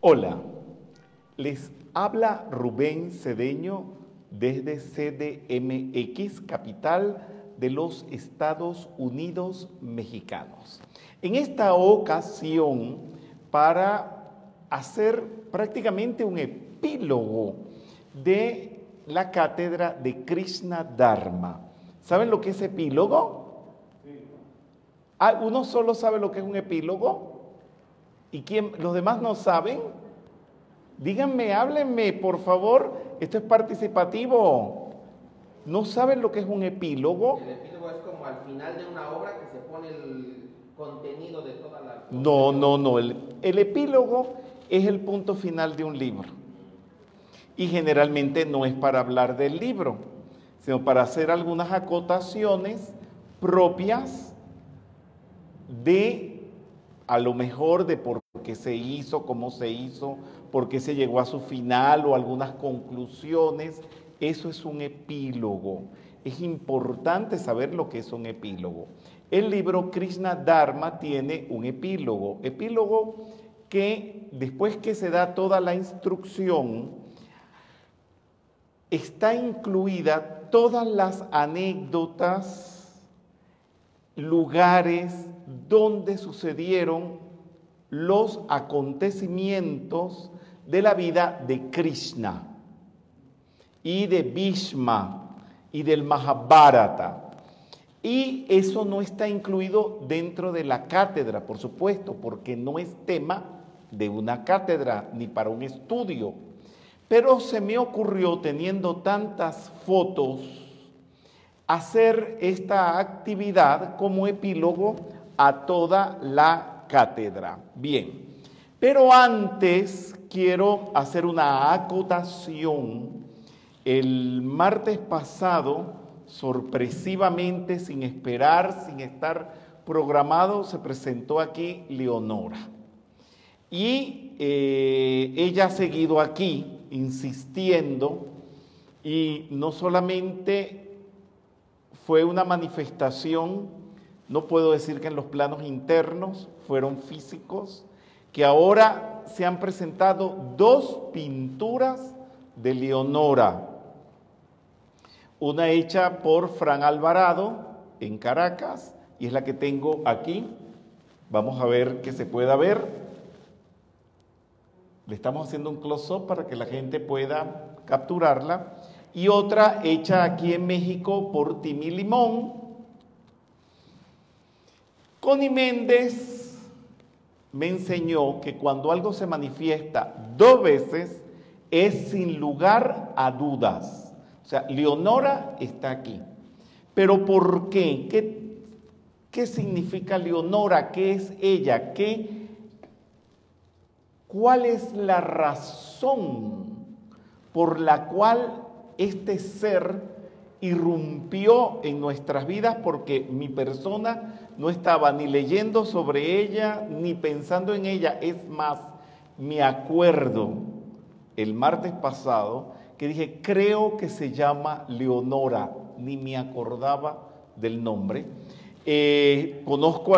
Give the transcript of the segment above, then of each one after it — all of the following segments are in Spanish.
Hola, les habla Rubén Cedeño desde CDMX, capital de los Estados Unidos mexicanos. En esta ocasión, para hacer prácticamente un epílogo de la cátedra de Krishna Dharma. ¿Saben lo que es epílogo? Ah, ¿Uno solo sabe lo que es un epílogo? ¿Y quién, los demás no saben? Díganme, háblenme, por favor. Esto es participativo. ¿No saben lo que es un epílogo? El epílogo es como al final de una obra que se pone el contenido de toda la... No, no, no. El, el epílogo es el punto final de un libro. Y generalmente no es para hablar del libro, sino para hacer algunas acotaciones propias de a lo mejor de por qué se hizo, cómo se hizo, por qué se llegó a su final o algunas conclusiones. Eso es un epílogo. Es importante saber lo que es un epílogo. El libro Krishna Dharma tiene un epílogo. Epílogo que después que se da toda la instrucción, está incluida todas las anécdotas, lugares, donde sucedieron los acontecimientos de la vida de Krishna y de Bhishma y del Mahabharata. Y eso no está incluido dentro de la cátedra, por supuesto, porque no es tema de una cátedra ni para un estudio. Pero se me ocurrió, teniendo tantas fotos, hacer esta actividad como epílogo a toda la cátedra. Bien, pero antes quiero hacer una acotación. El martes pasado, sorpresivamente, sin esperar, sin estar programado, se presentó aquí Leonora. Y eh, ella ha seguido aquí insistiendo y no solamente fue una manifestación no puedo decir que en los planos internos fueron físicos, que ahora se han presentado dos pinturas de Leonora. Una hecha por Fran Alvarado en Caracas y es la que tengo aquí. Vamos a ver que se pueda ver. Le estamos haciendo un close-up para que la gente pueda capturarla. Y otra hecha aquí en México por Timi Limón Connie Méndez me enseñó que cuando algo se manifiesta dos veces es sin lugar a dudas. O sea, Leonora está aquí. Pero ¿por qué? ¿Qué, qué significa Leonora? ¿Qué es ella? ¿Qué, ¿Cuál es la razón por la cual este ser irrumpió en nuestras vidas? Porque mi persona no estaba ni leyendo sobre ella ni pensando en ella. Es más, me acuerdo el martes pasado que dije, creo que se llama Leonora, ni me acordaba del nombre. Eh, conozco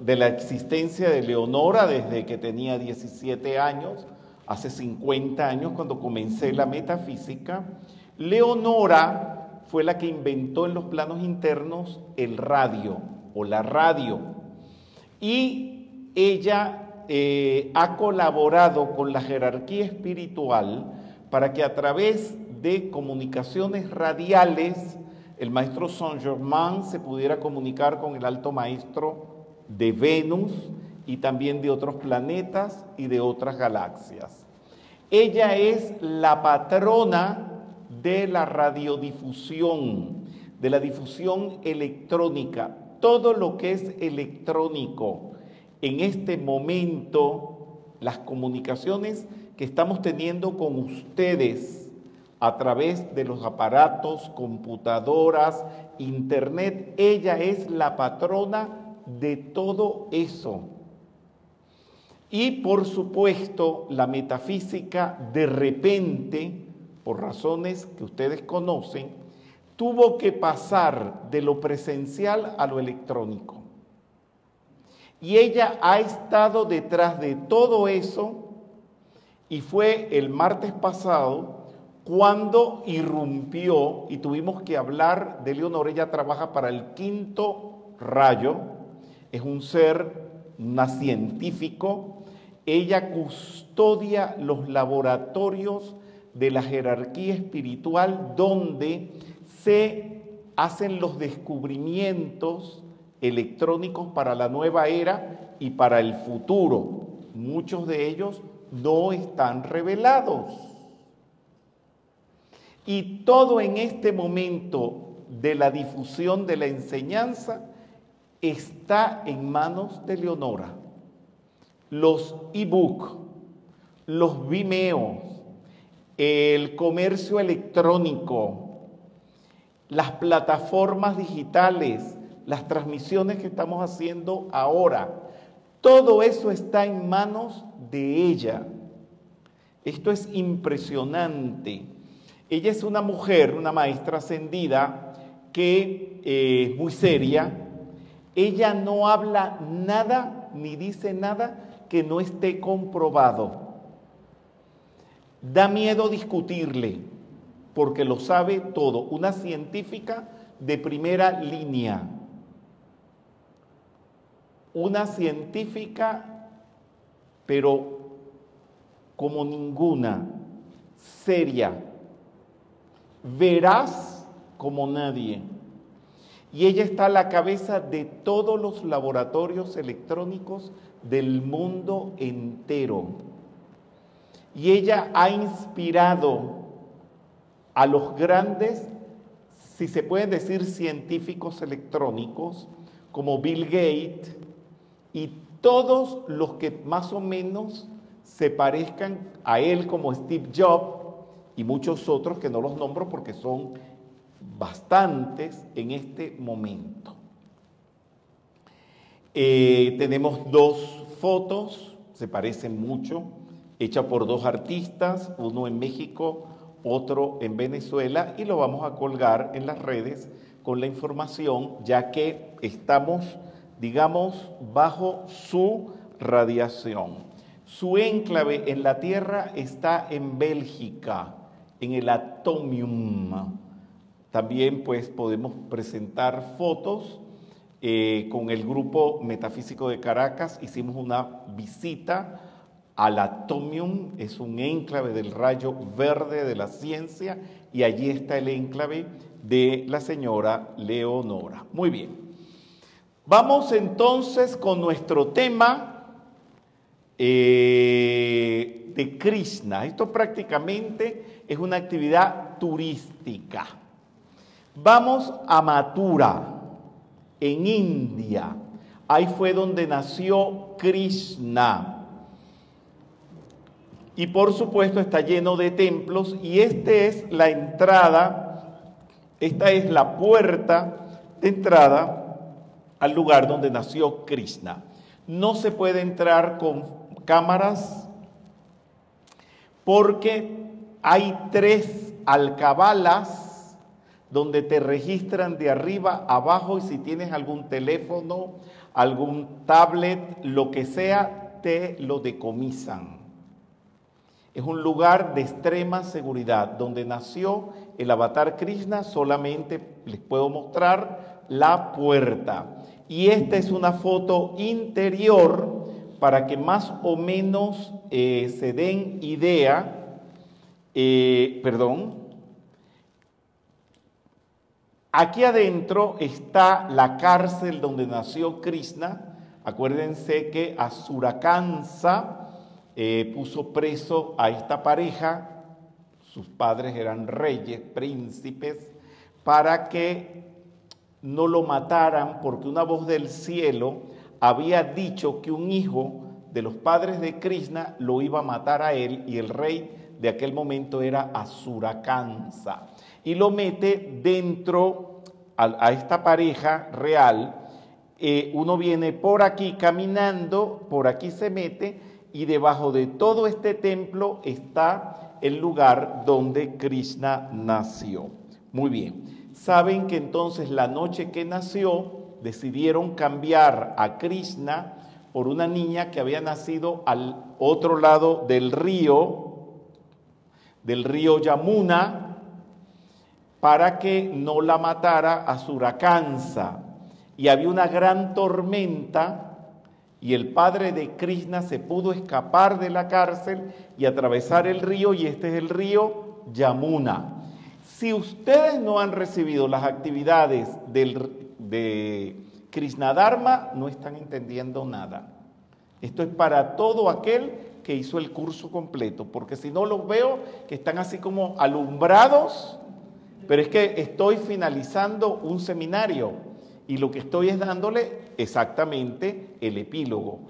de la existencia de Leonora desde que tenía 17 años, hace 50 años cuando comencé la metafísica. Leonora fue la que inventó en los planos internos el radio o la radio. Y ella eh, ha colaborado con la jerarquía espiritual para que a través de comunicaciones radiales el maestro Saint Germain se pudiera comunicar con el alto maestro de Venus y también de otros planetas y de otras galaxias. Ella es la patrona de la radiodifusión, de la difusión electrónica, todo lo que es electrónico. En este momento, las comunicaciones que estamos teniendo con ustedes a través de los aparatos, computadoras, internet, ella es la patrona de todo eso. Y por supuesto, la metafísica de repente, por razones que ustedes conocen, tuvo que pasar de lo presencial a lo electrónico. Y ella ha estado detrás de todo eso Y fue el martes pasado cuando irrumpió y tuvimos que hablar de Leonora. Ella trabaja para el quinto rayo, es un ser, una científico. Ella custodia los laboratorios de la jerarquía espiritual donde se hacen los descubrimientos electrónicos para la nueva era y para el futuro. Muchos de ellos no están revelados. Y todo en este momento de la difusión de la enseñanza está en manos de Leonora. Los e-book, los Vimeo, el comercio electrónico, las plataformas digitales, las transmisiones que estamos haciendo ahora, todo eso está en manos de ella. Esto es impresionante. Ella es una mujer, una maestra ascendida, que eh, es muy seria. Ella no habla nada ni dice nada que no esté comprobado. Da miedo discutirle, porque lo sabe todo. Una científica de primera línea. Una científica, pero como ninguna, seria, veraz como nadie. Y ella está a la cabeza de todos los laboratorios electrónicos del mundo entero. Y ella ha inspirado a los grandes, si se pueden decir científicos electrónicos, como Bill Gates y todos los que más o menos se parezcan a él como Steve Jobs y muchos otros que no los nombro porque son bastantes en este momento. Eh, tenemos dos fotos, se parecen mucho, hechas por dos artistas, uno en México, otro en Venezuela, y lo vamos a colgar en las redes con la información, ya que estamos, digamos, bajo su radiación. Su enclave en la Tierra está en Bélgica, en el Atomium. También pues podemos presentar fotos eh, con el grupo metafísico de Caracas. Hicimos una visita al Atomium, es un enclave del rayo verde de la ciencia y allí está el enclave de la señora Leonora. Muy bien. Vamos entonces con nuestro tema eh, de Krishna. Esto prácticamente es una actividad turística. Vamos a Mathura, en India. Ahí fue donde nació Krishna. Y por supuesto está lleno de templos y esta es la entrada, esta es la puerta de entrada al lugar donde nació Krishna. No se puede entrar con cámaras porque hay tres alcabalas donde te registran de arriba abajo y si tienes algún teléfono, algún tablet, lo que sea, te lo decomisan. Es un lugar de extrema seguridad donde nació el avatar Krishna, solamente les puedo mostrar la puerta. Y esta es una foto interior para que más o menos eh, se den idea, eh, perdón, aquí adentro está la cárcel donde nació Krishna. Acuérdense que Asurakansa eh, puso preso a esta pareja, sus padres eran reyes, príncipes, para que no lo mataran porque una voz del cielo había dicho que un hijo de los padres de Krishna lo iba a matar a él y el rey de aquel momento era Asurakansa. Y lo mete dentro a, esta pareja real. Eh, uno viene por aquí caminando, por aquí se mete y debajo de todo este templo está el lugar donde Krishna nació. Muy bien. Saben que entonces la noche que nació decidieron cambiar a Krishna por una niña que había nacido al otro lado del río, del río Yamuna, para que no la matara a Suracansa. Y había una gran tormenta y el padre de Krishna se pudo escapar de la cárcel y atravesar el río, y este es el río Yamuna. Si ustedes no han recibido las actividades del, de Krishna Dharma, no están entendiendo nada. Esto es para todo aquel que hizo el curso completo, porque si no los veo que están así como alumbrados, pero es que estoy finalizando un seminario y lo que estoy es dándole exactamente el epílogo,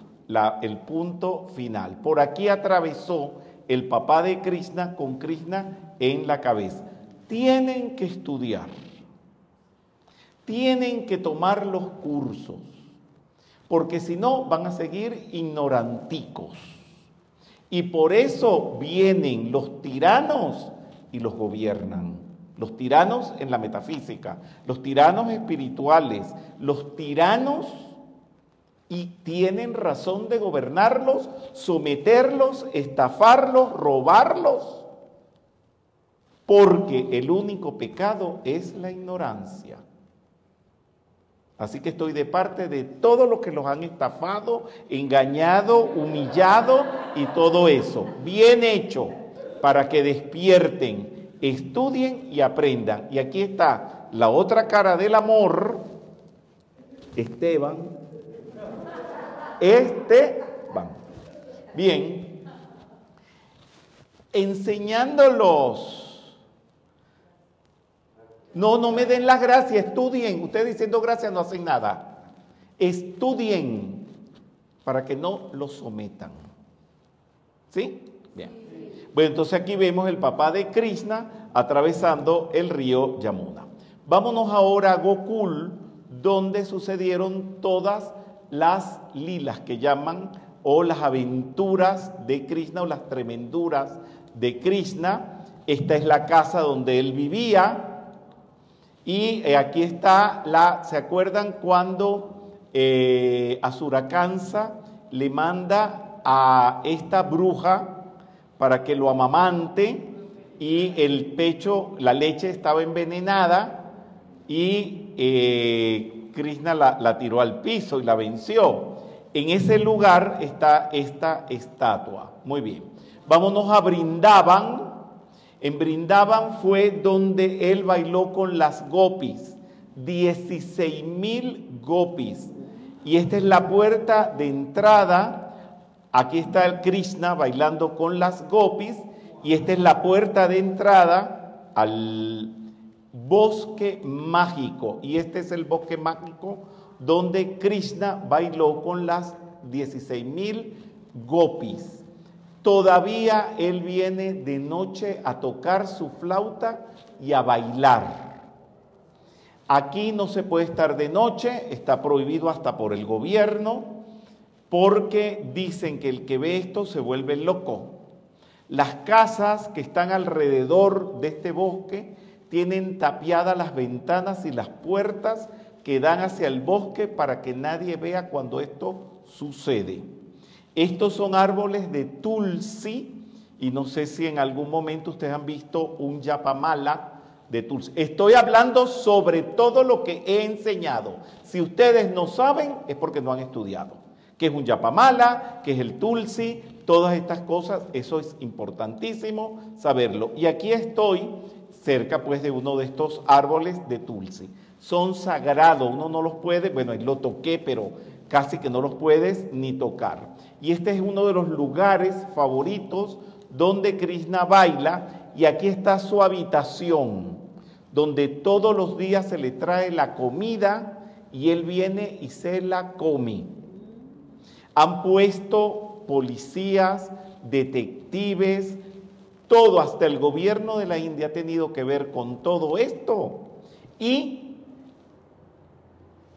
el punto final. Por aquí atravesó el papá de Krishna con Krishna en la cabeza. Tienen que estudiar, tienen que tomar los cursos, porque si no van a seguir ignoranticos. Y por eso vienen los tiranos y los gobiernan los tiranos en la metafísica, los tiranos espirituales, los tiranos y tienen razón de gobernarlos, someterlos, estafarlos, robarlos, porque el único pecado es la ignorancia. Así que estoy de parte de todos los que los han estafado, engañado, humillado y todo eso. Bien hecho para que despierten estudien y aprendan. Y aquí está la otra cara del amor, Esteban. Esteban. Bien. Enseñándolos. No, no me den las gracias, estudien. Ustedes diciendo gracias no hacen nada. Estudien para que no los sometan. ¿Sí? Bueno, entonces aquí vemos el papá de Krishna atravesando el río Yamuna. Vámonos ahora a Gokul, donde sucedieron todas las lilas que llaman o las aventuras de Krishna o las tremenduras de Krishna. Esta es la casa donde él vivía. Y eh, aquí está la, ¿se acuerdan cuando eh, Asurakansa le manda a esta bruja para que lo amamante y el pecho, la leche estaba envenenada y eh, Krishna la, la tiró al piso y la venció. En ese lugar está esta estatua. Muy bien. Vámonos a Brindaban. En Brindaban fue donde él bailó con las gopis. 16 mil gopis. Y esta es la puerta de entrada Aquí está el Krishna bailando con las gopis y esta es la puerta de entrada al bosque mágico. Y este es el bosque mágico donde Krishna bailó con las 16 mil gopis. Todavía él viene de noche a tocar su flauta y a bailar. Aquí no se puede estar de noche, está prohibido hasta por el gobierno porque dicen que el que ve esto se vuelve loco. Las casas que están alrededor de este bosque tienen tapiadas las ventanas y las puertas que dan hacia el bosque para que nadie vea cuando esto sucede. Estos son árboles de tulsi y no sé si en algún momento ustedes han visto un yapamala de tulsi. Estoy hablando sobre todo lo que he enseñado. Si ustedes no saben es porque no han estudiado que es un yapamala, que es el tulsi, todas estas cosas, eso es importantísimo saberlo. Y aquí estoy cerca pues de uno de estos árboles de tulsi. Son sagrados, uno no los puede, bueno, lo toqué, pero casi que no los puedes ni tocar. Y este es uno de los lugares favoritos donde Krishna baila y aquí está su habitación, donde todos los días se le trae la comida y él viene y se la come. Han puesto policías, detectives, todo, hasta el gobierno de la India ha tenido que ver con todo esto. Y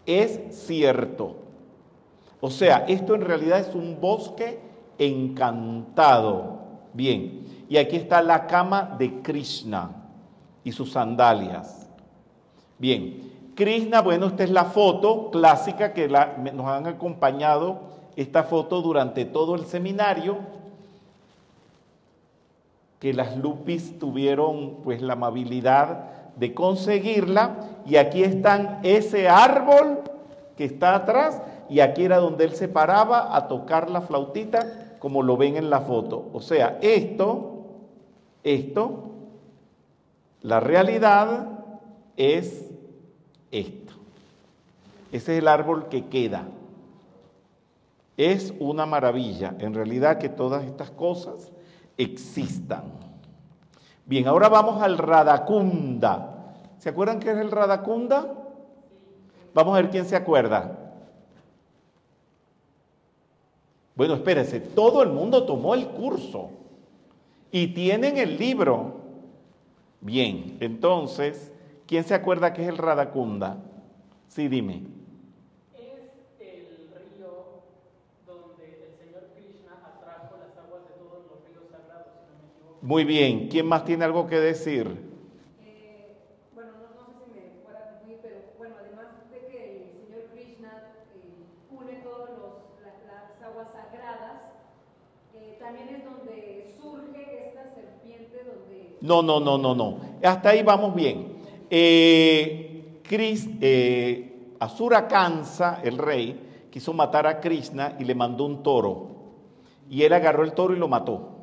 es cierto. O sea, esto en realidad es un bosque encantado. Bien, y aquí está la cama de Krishna y sus sandalias. Bien, Krishna, bueno, esta es la foto clásica que nos han acompañado esta foto durante todo el seminario, que las Lupis tuvieron pues la amabilidad de conseguirla y aquí están ese árbol que está atrás y aquí era donde él se paraba a tocar la flautita como lo ven en la foto. O sea, esto, esto, la realidad es esto. Ese es el árbol que queda. Es una maravilla, en realidad, que todas estas cosas existan. Bien, ahora vamos al Radacunda. ¿Se acuerdan qué es el Radacunda? Vamos a ver quién se acuerda. Bueno, espérense, todo el mundo tomó el curso y tienen el libro. Bien, entonces, ¿quién se acuerda qué es el Radacunda? Sí, dime. Es el río donde el Señor Krishna atrajo las aguas de todos los ríos sagrados, si no me equivoco. Muy bien, ¿quién más tiene algo que decir? Eh, bueno, no, no sé si me fuera a confundir, pero bueno, además de que el Señor Krishna eh, une todas las aguas sagradas, eh, también es donde surge esta serpiente donde... No, no, no, no, no. Hasta ahí vamos bien. Eh, eh, Asura Kansa, el rey, quiso matar a Krishna y le mandó un toro. Y él agarró el toro y lo mató.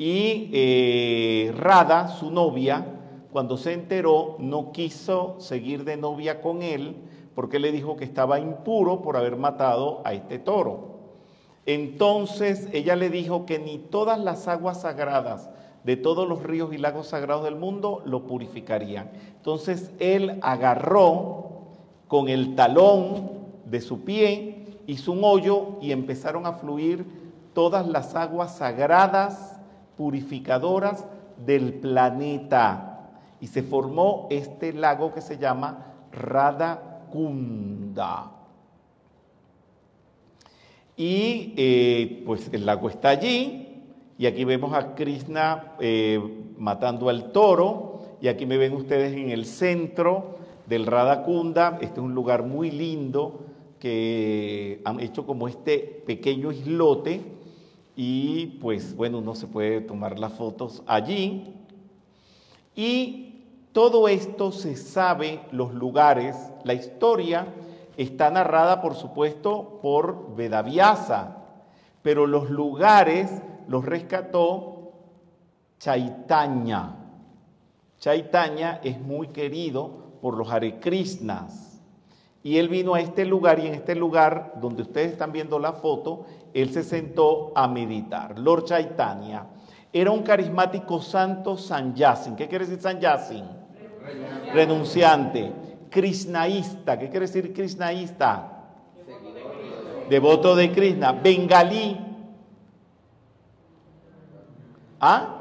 Y eh, Radha, su novia, cuando se enteró, no quiso seguir de novia con él porque le dijo que estaba impuro por haber matado a este toro. Entonces ella le dijo que ni todas las aguas sagradas de todos los ríos y lagos sagrados del mundo lo purificarían. Entonces él agarró con el talón de su pie, hizo un hoyo y empezaron a fluir todas las aguas sagradas, purificadoras del planeta. Y se formó este lago que se llama Radhakunda. Y eh, pues el lago está allí, y aquí vemos a Krishna eh, matando al toro, y aquí me ven ustedes en el centro del Radhakunda. Este es un lugar muy lindo que han hecho como este pequeño islote, y pues bueno, uno se puede tomar las fotos allí. Y todo esto se sabe, los lugares, la historia está narrada, por supuesto, por Vedavyasa, pero los lugares los rescató Chaitanya. Chaitanya es muy querido por los Hare Krishnas. Y él vino a este lugar y en este lugar donde ustedes están viendo la foto, él se sentó a meditar. Lord Chaitanya era un carismático santo sanyasin. ¿Qué quiere decir sanyasin? Renunciante. Krishnaísta. ¿Qué quiere decir krishnaísta? Devoto de Krishna. Bengalí. ¿Ah?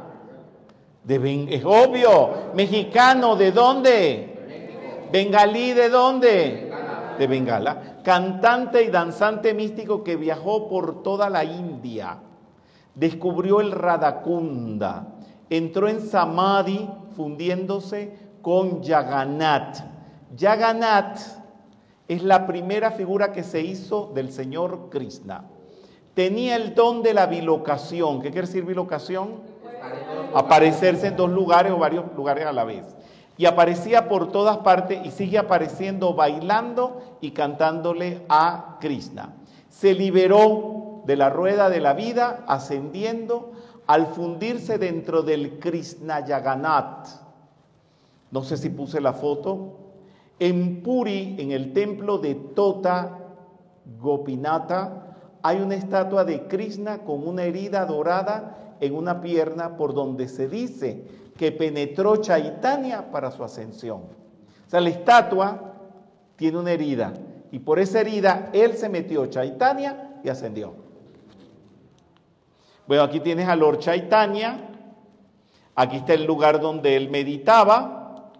De Ben- es obvio. Mexicano, ¿de dónde? Bengalí, ¿de dónde? De Bengala. Cantante y danzante místico que viajó por toda la India. Descubrió el Radhakunda. Entró en Samadhi fundiéndose con Jagannath. Jagannath es la primera figura que se hizo del Señor Krishna. Tenía el don de la bilocación. ¿Qué quiere decir bilocación? Aparecerse en dos lugares o varios lugares a la vez. Y aparecía por todas partes y sigue apareciendo bailando y cantándole a Krishna. Se liberó de la rueda de la vida ascendiendo al fundirse dentro del Krishna Jagannath. No sé si puse la foto. En Puri, en el templo de Tota Gopinata, hay una estatua de Krishna con una herida dorada en una pierna por donde se dice que penetró Chaitanya para su ascensión. O sea, la estatua tiene una herida y por esa herida él se metió Chaitanya y ascendió. Bueno, aquí tienes a Lord Chaitanya, aquí está el lugar donde él meditaba.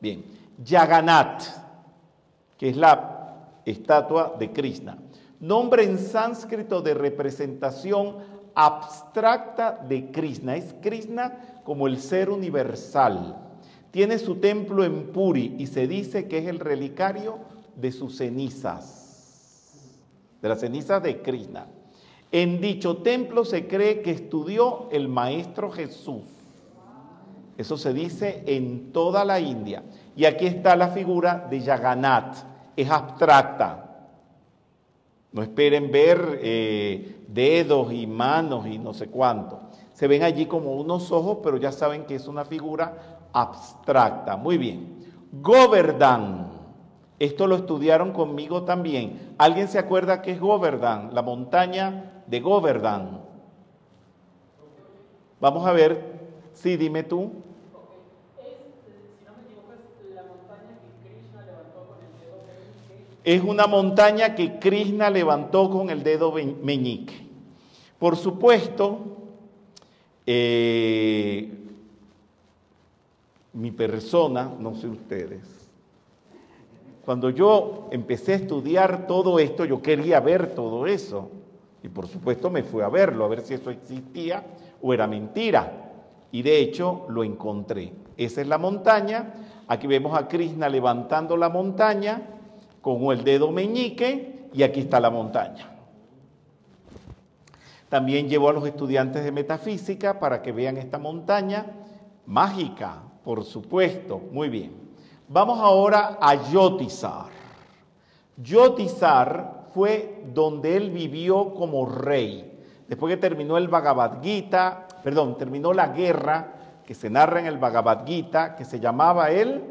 Bien, Jagannath, que es la estatua de Krishna. Nombre en sánscrito de representación abstracta de Krishna. Es Krishna como el ser universal. Tiene su templo en Puri y se dice que es el relicario de sus cenizas. de las cenizas de Krishna. En dicho templo se cree que estudió el maestro Jesús. Eso se dice en toda la India. Y aquí está la figura de Yaganat. Es abstracta. No esperen ver eh, dedos y manos y no sé cuánto. Se ven allí como unos ojos, pero ya saben que es una figura abstracta. Muy bien. Govardhan. Esto lo estudiaron conmigo también. ¿Alguien se acuerda qué es Govardhan? La montaña de Govardhan. Vamos a ver. Sí, dime tú. Es una montaña que Krishna levantó con el dedo meñique. Por supuesto, eh, mi persona, no sé ustedes, cuando yo empecé a estudiar todo esto, yo quería ver todo eso. Y por supuesto me fui a verlo, a ver si eso existía o era mentira. Y de hecho lo encontré. Esa es la montaña. Aquí vemos a Krishna levantando la montaña con el dedo meñique y aquí está la montaña. También llevo a los estudiantes de metafísica para que vean esta montaña mágica, por supuesto. Muy bien. Vamos ahora a Yotizar. Yotizar fue donde él vivió como rey. Después que terminó el Bhagavad Gita, perdón, terminó la guerra que se narra en el Bhagavad Gita, que se llamaba el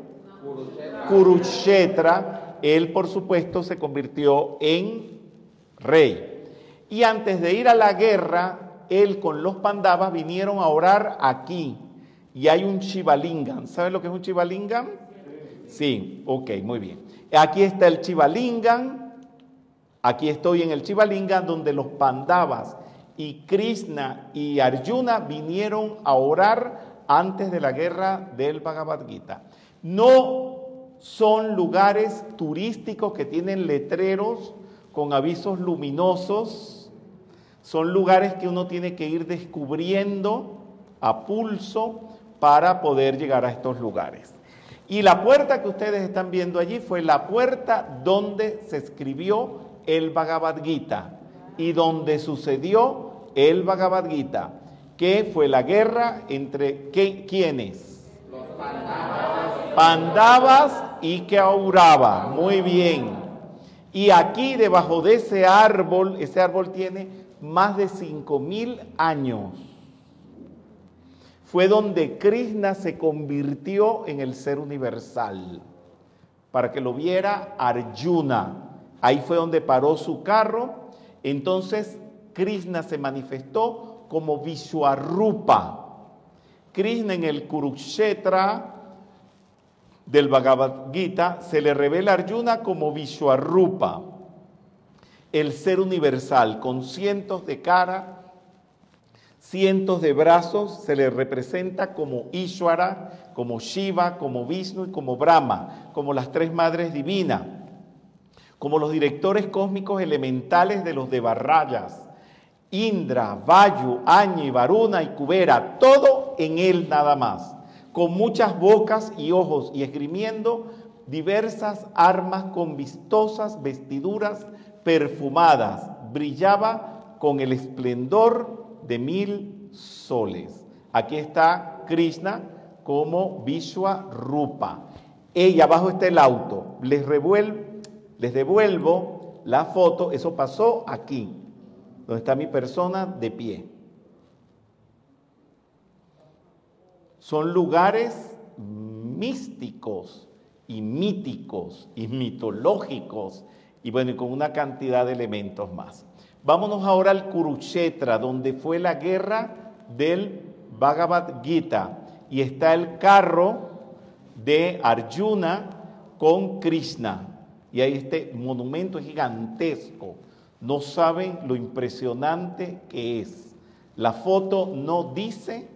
Kurukshetra, él por supuesto se convirtió en rey. Y antes de ir a la guerra, él con los pandavas vinieron a orar aquí, y hay un Chivalingam. ¿Sabes lo que es un Chivalingam? Sí, ok, muy bien. Aquí está el Chivalingam. Aquí estoy en el Chivalingam donde los Pandavas y Krishna y Arjuna vinieron a orar antes de la guerra del Bhagavad Gita. No son lugares turísticos que tienen letreros con avisos luminosos. Son lugares que uno tiene que ir descubriendo a pulso para poder llegar a estos lugares. Y la puerta que ustedes están viendo allí fue la puerta donde se escribió el Bhagavad Gita y donde sucedió el Bhagavad Gita, que fue la guerra entre. Los pandavas. Y Kaurava. Muy bien. Y aquí debajo de ese árbol, ese árbol tiene más de cinco mil años fue donde Krishna se convirtió en el ser universal, para que lo viera Arjuna. Ahí fue donde paró su carro. Entonces Krishna se manifestó como Vishwarupa. Krishna en el Kurukshetra del Bhagavad Gita se le revela Arjuna como Vishwarupa, el ser universal, con cientos de caras cientos de brazos, se le representa como Ishwara, como Shiva, como Vishnu y como Brahma, como las tres madres divinas, como los directores cósmicos elementales de los Devarrayas, Indra, Vayu, Añi, Varuna y Kubera, todo en él nada más, con muchas bocas y ojos y esgrimiendo diversas armas con vistosas vestiduras perfumadas, brillaba con el esplendor de mil soles. Aquí está Krishna como Vishwa Rupa. Y abajo está el auto. Les, les devuelvo la foto. Eso pasó aquí, donde está mi persona de pie. Son lugares místicos y míticos y mitológicos y bueno, y con una cantidad de elementos más. Vámonos ahora al Kurukshetra, donde fue la guerra del Bhagavad Gita. Y está el carro de Arjuna con Krishna. Y hay este monumento gigantesco. No saben lo impresionante que es. La foto no dice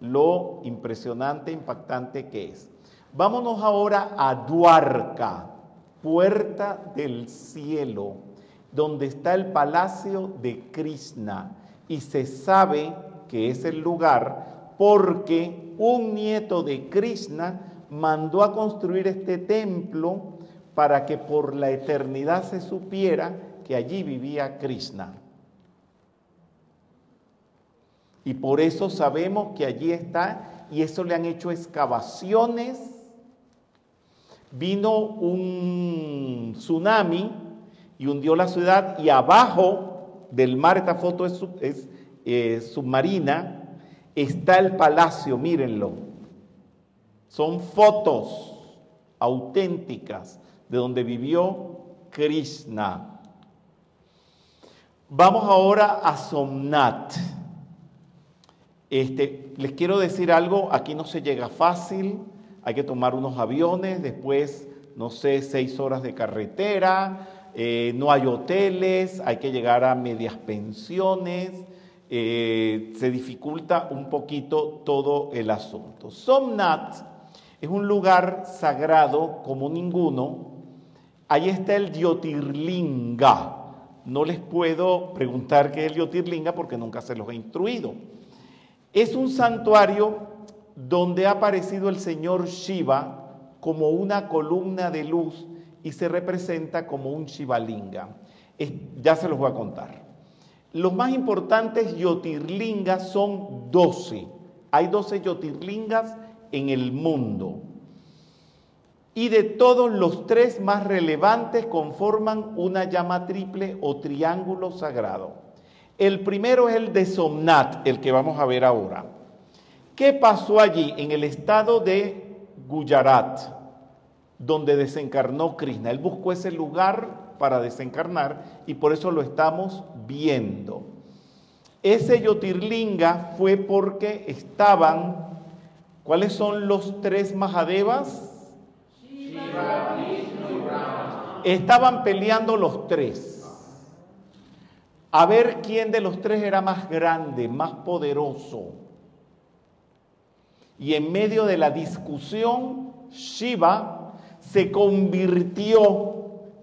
lo impresionante, impactante que es. Vámonos ahora a Duarca, puerta del cielo donde está el palacio de Krishna. Y se sabe que es el lugar porque un nieto de Krishna mandó a construir este templo para que por la eternidad se supiera que allí vivía Krishna. Y por eso sabemos que allí está, y eso le han hecho excavaciones. Vino un tsunami y hundió la ciudad, y abajo del mar, esta foto es, eh, submarina, está el palacio, mírenlo. Son fotos auténticas de donde vivió Krishna. Vamos ahora a Somnat. Este, les quiero decir algo, aquí no se llega fácil, hay que tomar unos aviones, después, no sé, seis horas de carretera, eh, no hay hoteles, hay que llegar a medias pensiones, eh, se dificulta un poquito todo el asunto. Somnat es un lugar sagrado como ninguno. Ahí está el Diotirlinga. No les puedo preguntar qué es el Diotirlinga porque nunca se los he instruido. Es un santuario donde ha aparecido el señor Shiva como una columna de luz y se representa como un Shivalinga. ya se los voy a contar. Los más importantes yotirlingas son 12. Hay 12 yotirlingas en el mundo. Y de todos los tres más relevantes conforman una llama triple o triángulo sagrado. El primero es el de Somnat, el que vamos a ver ahora. ¿Qué pasó allí en el estado de Gujarat, donde desencarnó Krishna? Él buscó ese lugar para desencarnar y por eso lo estamos viendo. Ese Yotirlinga fue porque estaban, ¿cuáles son los tres Mahadevas? Estaban peleando los tres. A ver quién de los tres era más grande, más poderoso. Y en medio de la discusión, Shiva se convirtió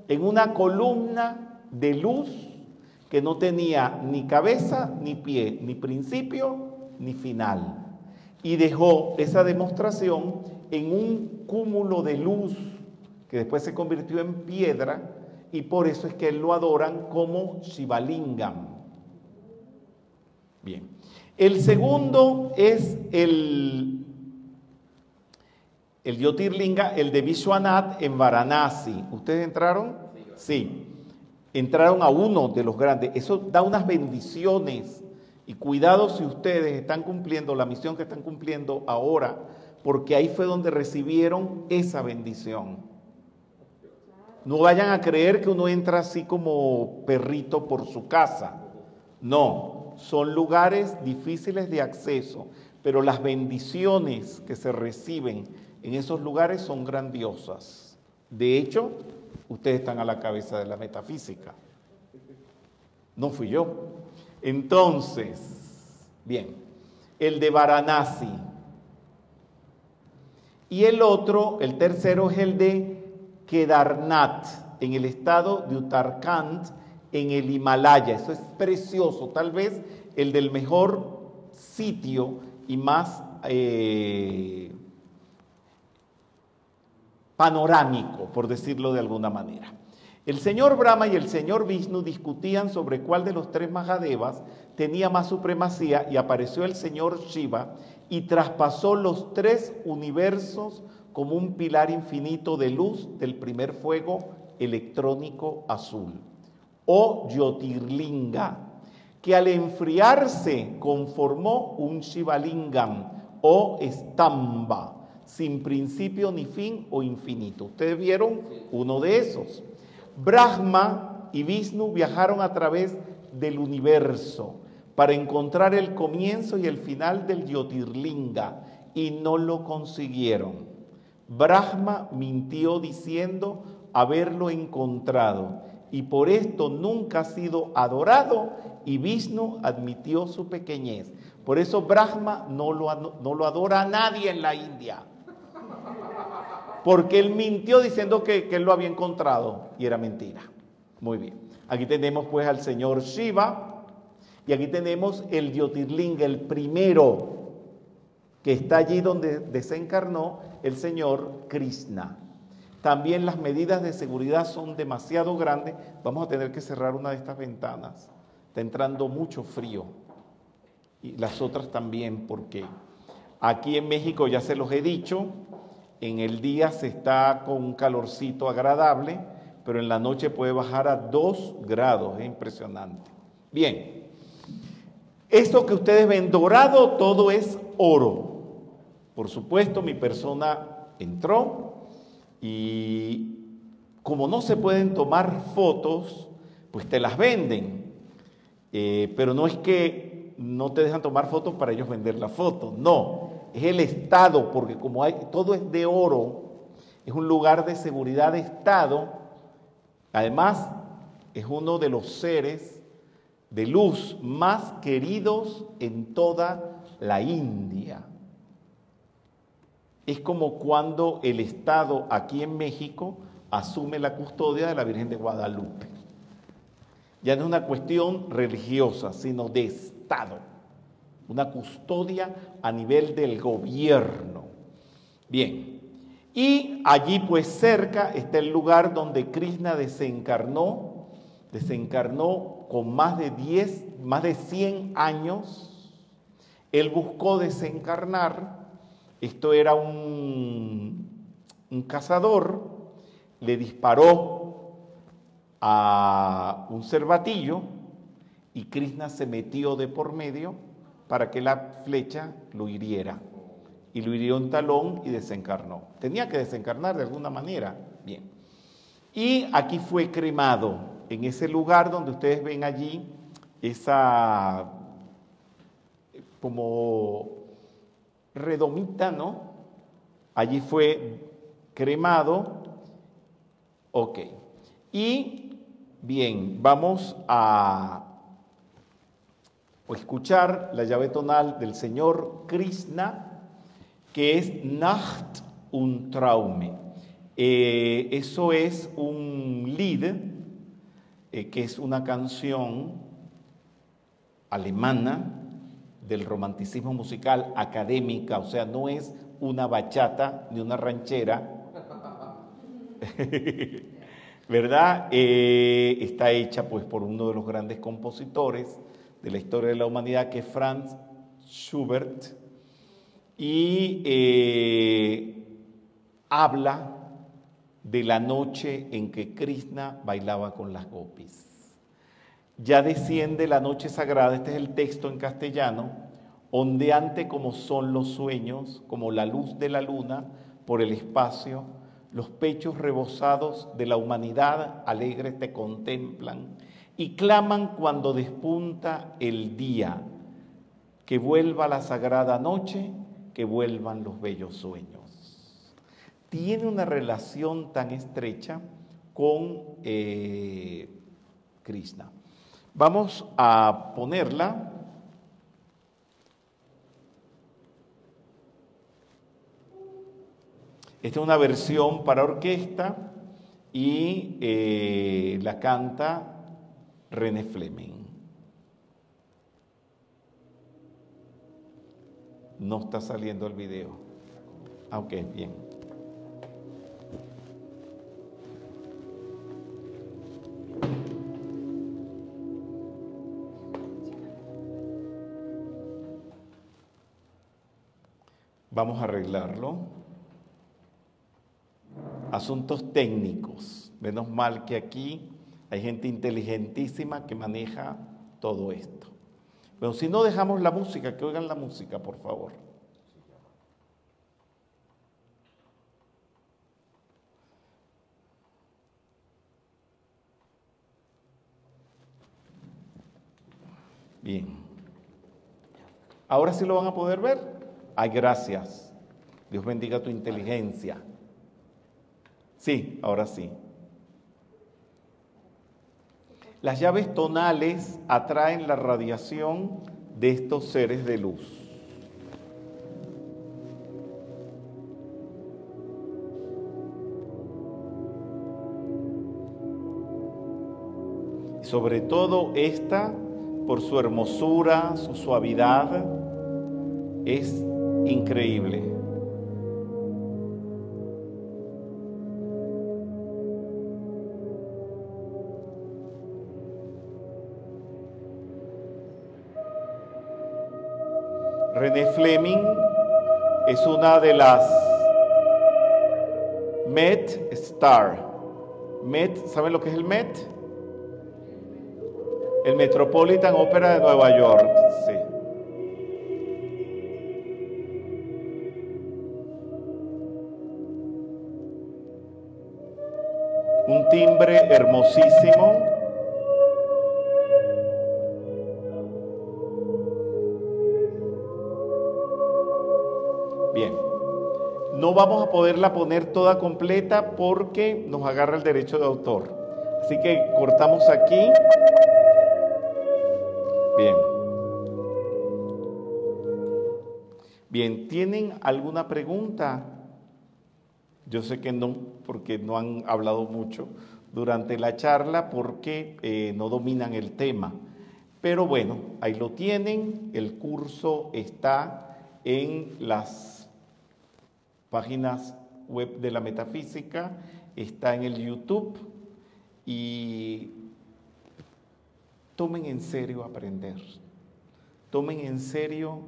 en una columna de luz que no tenía ni cabeza ni pie, ni principio ni final. Y dejó esa demostración en un cúmulo de luz que después se convirtió en piedra y por eso es que lo adoran como Shivalingam. Bien. El segundo es el el Yotirlinga, el de Vishwanath en Varanasi. ¿Ustedes entraron? Sí. Entraron a uno de los grandes. Eso da unas bendiciones. Y cuidado si ustedes están cumpliendo la misión que están cumpliendo ahora, porque ahí fue donde recibieron esa bendición. No vayan a creer que uno entra así como perrito por su casa. No, son lugares difíciles de acceso, pero las bendiciones que se reciben en esos lugares son grandiosas. De hecho, ustedes están a la cabeza de la metafísica. No fui yo. Entonces, bien, el de Varanasi. Y el otro, el tercero, es el de Kedarnath, en el estado de Uttarakhand, en el Himalaya. Eso es precioso, tal vez el del mejor sitio y más eh, panorámico, por decirlo de alguna manera. El señor Brahma y el señor Vishnu discutían sobre cuál de los tres Mahadevas tenía más supremacía y apareció el señor Shiva y traspasó los tres universos como un pilar infinito de luz del primer fuego electrónico azul, o Yotirlinga, que al enfriarse conformó un Shivalingam o Stamba, sin principio ni fin o infinito. Ustedes vieron uno de esos. Brahma y Vishnu viajaron a través del universo para encontrar el comienzo y el final del Yotirlinga y no lo consiguieron. Brahma mintió diciendo haberlo encontrado y por esto nunca ha sido adorado y Vishnu admitió su pequeñez. Por eso Brahma no lo, no lo adora a nadie en la India porque él mintió diciendo que, él lo había encontrado y era mentira. Muy bien. Aquí tenemos pues al señor Shiva y aquí tenemos el Diotirlinga, el primero que está allí donde desencarnó el señor Krishna. también las medidas de seguridad son demasiado grandes. Vamos a tener que cerrar una de estas ventanas. Está entrando mucho frío. Y las otras también, porque aquí en México, ya se los he dicho, en el día se está con un calorcito agradable, pero en la noche puede bajar a 2 grados. Es impresionante. Bien. Esto que ustedes ven dorado, todo es oro. Por supuesto, mi persona entró y como no se pueden tomar fotos, pues te las venden. Eh, pero no es que no te dejan tomar fotos para ellos vender la foto, no, es el Estado, porque como hay, todo es de oro, es un lugar de seguridad de Estado, además es uno de los seres de luz más queridos en toda la India. Es como cuando el Estado aquí en México asume la custodia de la Virgen de Guadalupe. Ya no es una cuestión religiosa, sino de Estado. Una custodia a nivel del gobierno. Bien. Y allí pues cerca está el lugar donde Krishna desencarnó, desencarnó con más de 10, más de 100 años. Él buscó desencarnar esto era un, un cazador, le disparó a un cervatillo y Krishna se metió de por medio para que la flecha lo hiriera. Y lo hirió un talón y desencarnó. Tenía que desencarnar de alguna manera. Bien. Y aquí fue cremado, en ese lugar donde ustedes ven allí esa como redomita, ¿no? Allí fue cremado. Ok. Y bien, vamos a escuchar la llave tonal del señor Krishna, que es Nacht un Traume. Eh, eso es un Lied, eh, que es una canción alemana del romanticismo musical académica, o sea, no es una bachata ni una ranchera, ¿verdad? Eh, está hecha pues por uno de los grandes compositores de la historia de la humanidad, que es Franz Schubert, y eh, habla de la noche en que Krishna bailaba con las gopis ya desciende la noche sagrada, este es el texto en castellano, ondeante como son los sueños, como la luz de la luna por el espacio, los pechos rebosados de la humanidad alegres te contemplan y claman cuando despunta el día, que vuelva la sagrada noche, que vuelvan los bellos sueños. Tiene una relación tan estrecha con eh, Krishna. Vamos a ponerla. Esta es una versión para orquesta y eh, la canta René Fleming. No está saliendo el video. Ah, ok, bien. Vamos a arreglarlo. Asuntos técnicos. Menos mal que aquí hay gente inteligentísima que maneja todo esto. Pero si no dejamos la música, que oigan la música, por favor. Bien. Ahora sí lo van a poder ver. Ay, gracias. Dios bendiga tu inteligencia. Sí, ahora sí. Las llaves tonales atraen la radiación de estos seres de luz. Sobre todo esta, por su hermosura, su suavidad, es increíble. René Fleming es una de las Met Star. Met, ¿saben lo que es el Met? El Metropolitan Opera de Nueva York. Sí. Timbre hermosísimo. Bien, no vamos a poderla poner toda completa porque nos agarra el derecho de autor. Así que cortamos aquí. Bien. Bien, ¿tienen alguna pregunta? Yo sé que no, porque no han hablado mucho durante la charla, porque eh, no dominan el tema. Pero bueno, ahí lo tienen, el curso está en las páginas web de la metafísica, está en el YouTube. Y tomen en serio aprender, tomen en serio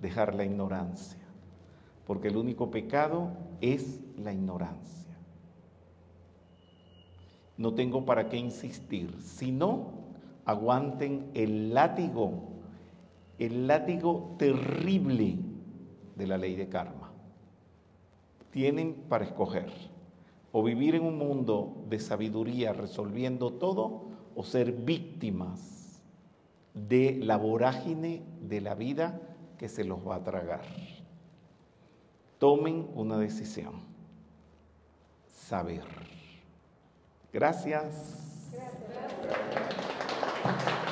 dejar la ignorancia, porque el único pecado es la ignorancia. No tengo para qué insistir, si no, aguanten el látigo, el látigo terrible de la ley de karma. Tienen para escoger o vivir en un mundo de sabiduría resolviendo todo o ser víctimas de la vorágine de la vida que se los va a tragar. Tomen una decisión. Saber. Gracias. Gracias.